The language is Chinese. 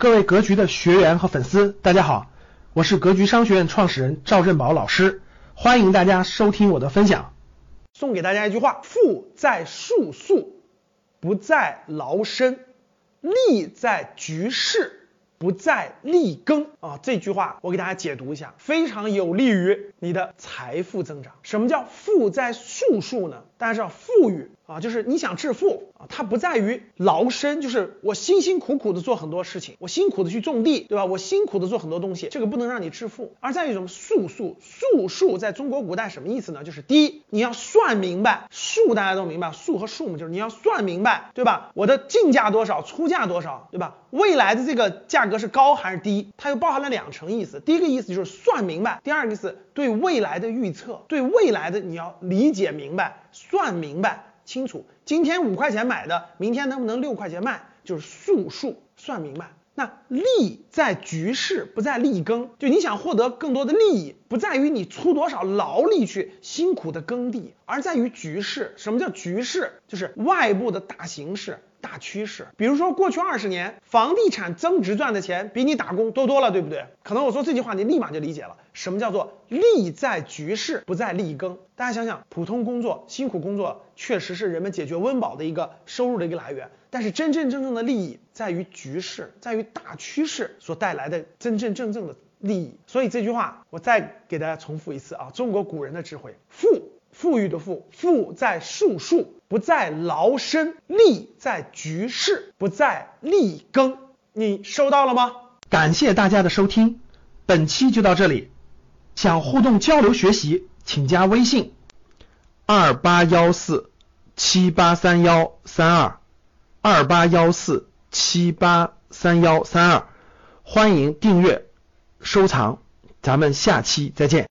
各位格局的学员和粉丝，大家好，我是格局商学院创始人赵振宝老师，欢迎大家收听我的分享。送给大家一句话：富在术数，不在劳身；利在局势，不在利耕。啊，这句话我给大家解读一下，非常有利于你的财富增长。什么叫富在术数呢？大家知道富裕啊，就是你想致富啊，它不在于劳身，就是我辛辛苦苦的做很多事情，我辛苦的去种地，对吧？我辛苦的做很多东西，这个不能让你致富。而在于什么术数？术数在中国古代什么意思呢？就是第一，你要算明白数，大家都明白，数和数嘛，就是你要算明白，对吧？我的进价多少，出价多少，对吧？未来的这个价格是高还是低？它又包含了两层意思，第一个意思就是算明白，第二个意思对未来的预测，对未来的你要理解明白。算明白清楚，今天五块钱买的，明天能不能六块钱卖，就是速数算明白。那利在局势，不在利耕。就你想获得更多的利益，不在于你出多少劳力去辛苦的耕地，而在于局势。什么叫局势？就是外部的大形势。大趋势，比如说过去二十年，房地产增值赚的钱比你打工多多了，对不对？可能我说这句话，你立马就理解了，什么叫做利在局势，不在利耕。大家想想，普通工作、辛苦工作，确实是人们解决温饱的一个收入的一个来源，但是真真正正的利益在于局势，在于大趋势所带来的真真正正的利益。所以这句话，我再给大家重复一次啊，中国古人的智慧，富。富裕的富，富在术数，不在劳身；利在局势，不在利耕。你收到了吗？感谢大家的收听，本期就到这里。想互动交流学习，请加微信二八幺四七八三幺三二二八幺四七八三幺三二，欢迎订阅收藏，咱们下期再见。